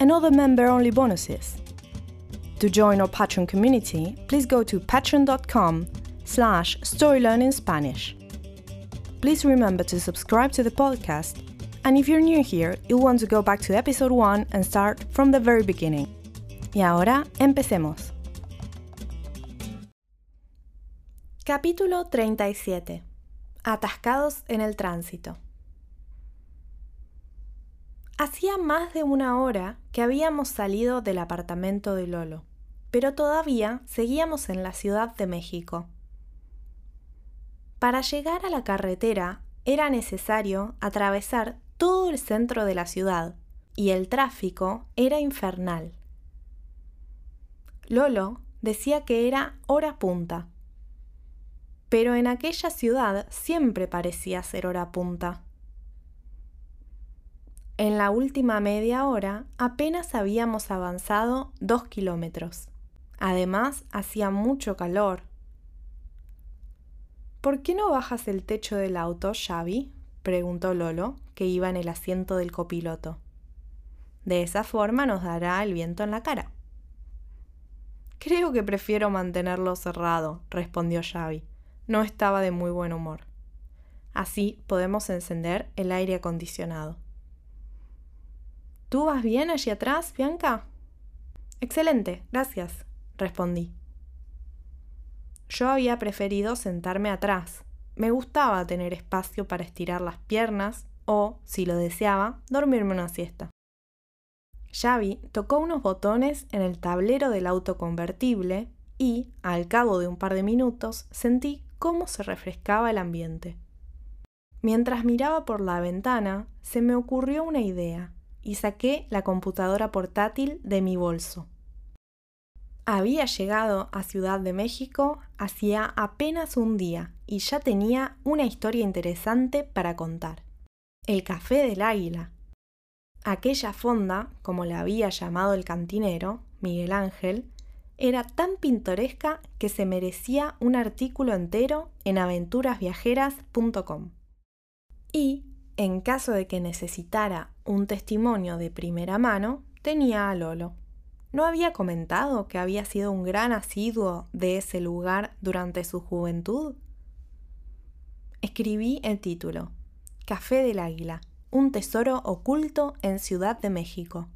and other member-only bonuses. To join our Patreon community, please go to patreon.com slash storylearningspanish. Please remember to subscribe to the podcast, and if you're new here, you'll want to go back to episode 1 and start from the very beginning. Y ahora, empecemos. Capítulo 37. Atascados en el tránsito. Hacía más de una hora que habíamos salido del apartamento de Lolo, pero todavía seguíamos en la Ciudad de México. Para llegar a la carretera era necesario atravesar todo el centro de la ciudad y el tráfico era infernal. Lolo decía que era hora punta, pero en aquella ciudad siempre parecía ser hora punta. En la última media hora apenas habíamos avanzado dos kilómetros. Además, hacía mucho calor. ¿Por qué no bajas el techo del auto, Xavi? preguntó Lolo, que iba en el asiento del copiloto. De esa forma nos dará el viento en la cara. Creo que prefiero mantenerlo cerrado, respondió Xavi. No estaba de muy buen humor. Así podemos encender el aire acondicionado. ¿Tú vas bien allí atrás, Bianca? Excelente, gracias, respondí. Yo había preferido sentarme atrás. Me gustaba tener espacio para estirar las piernas o, si lo deseaba, dormirme una siesta. Xavi tocó unos botones en el tablero del auto convertible y, al cabo de un par de minutos, sentí cómo se refrescaba el ambiente. Mientras miraba por la ventana, se me ocurrió una idea y saqué la computadora portátil de mi bolso. Había llegado a Ciudad de México hacía apenas un día y ya tenía una historia interesante para contar. El café del águila. Aquella fonda, como la había llamado el cantinero, Miguel Ángel, era tan pintoresca que se merecía un artículo entero en aventurasviajeras.com. Y en caso de que necesitara un testimonio de primera mano, tenía a Lolo. ¿No había comentado que había sido un gran asiduo de ese lugar durante su juventud? Escribí el título, Café del Águila, un tesoro oculto en Ciudad de México.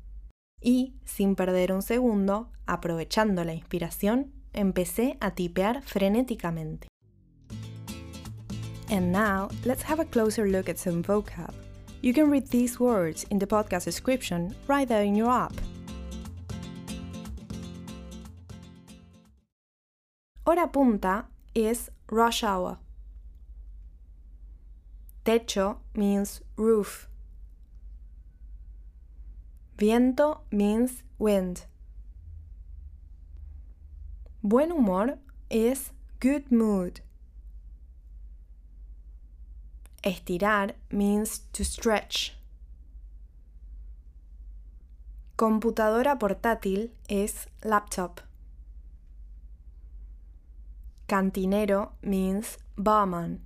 Y, sin perder un segundo, aprovechando la inspiración, empecé a tipear frenéticamente. And now, let's have a closer look at some vocab. You can read these words in the podcast description right there in your app. Hora punta is rush hour. Techo means roof. Viento means wind. Buen humor is good mood. Estirar means to stretch. Computadora portátil es laptop. Cantinero means barman.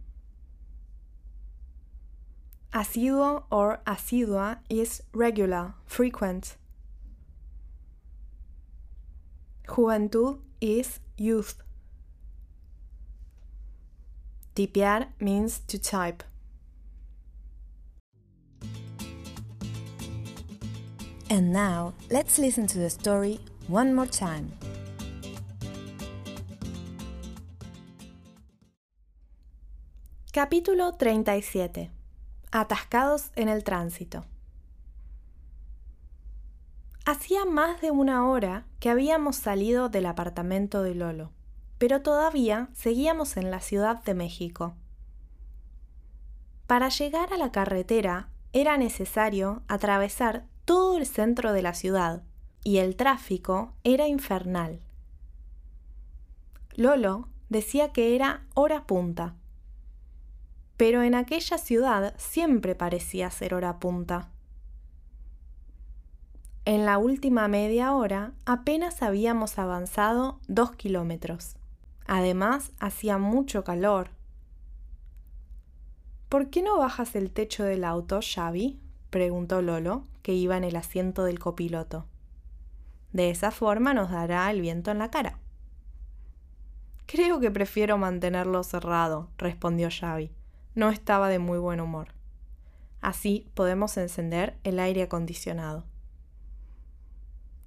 Asiduo or asidua is regular, frequent. Juventud is youth. Tipear means to type. And now, let's listen to the story one more time. Capítulo 37. Atascados en el tránsito. Hacía más de una hora que habíamos salido del apartamento de Lolo, pero todavía seguíamos en la Ciudad de México. Para llegar a la carretera era necesario atravesar todo el centro de la ciudad y el tráfico era infernal. Lolo decía que era hora punta, pero en aquella ciudad siempre parecía ser hora punta. En la última media hora apenas habíamos avanzado dos kilómetros. Además, hacía mucho calor. ¿Por qué no bajas el techo del auto, Xavi? preguntó Lolo, que iba en el asiento del copiloto. De esa forma nos dará el viento en la cara. Creo que prefiero mantenerlo cerrado, respondió Xavi. No estaba de muy buen humor. Así podemos encender el aire acondicionado.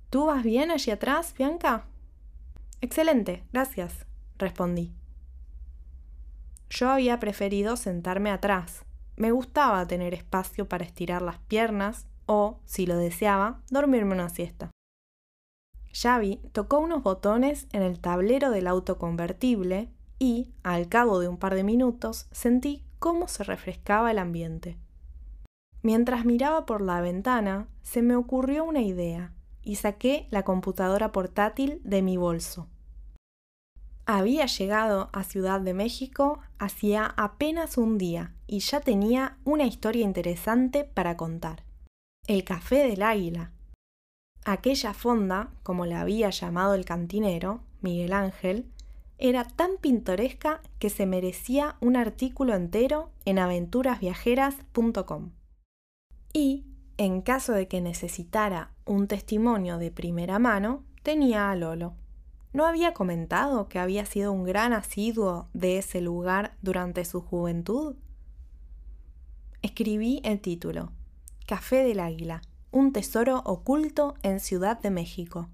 ¿Tú vas bien allí atrás, Bianca? Excelente, gracias, respondí. Yo había preferido sentarme atrás. Me gustaba tener espacio para estirar las piernas o, si lo deseaba, dormirme una siesta. Xavi tocó unos botones en el tablero del auto convertible y, al cabo de un par de minutos, sentí cómo se refrescaba el ambiente. Mientras miraba por la ventana, se me ocurrió una idea y saqué la computadora portátil de mi bolso. Había llegado a Ciudad de México hacía apenas un día y ya tenía una historia interesante para contar. El café del águila, Aquella fonda, como la había llamado el cantinero, Miguel Ángel, era tan pintoresca que se merecía un artículo entero en aventurasviajeras.com. Y, en caso de que necesitara un testimonio de primera mano, tenía a Lolo. ¿No había comentado que había sido un gran asiduo de ese lugar durante su juventud? Escribí el título, Café del Águila, un tesoro oculto en Ciudad de México.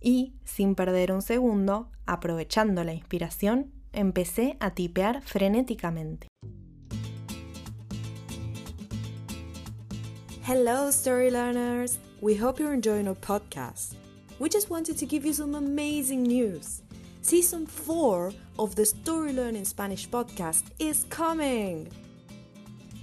Y, sin perder un segundo, aprovechando la inspiración, empecé a tipear frenéticamente. Hello, story learners! We hope you're enjoying our podcast. We just wanted to give you some amazing news. Season 4 of the Story Learning Spanish podcast is coming!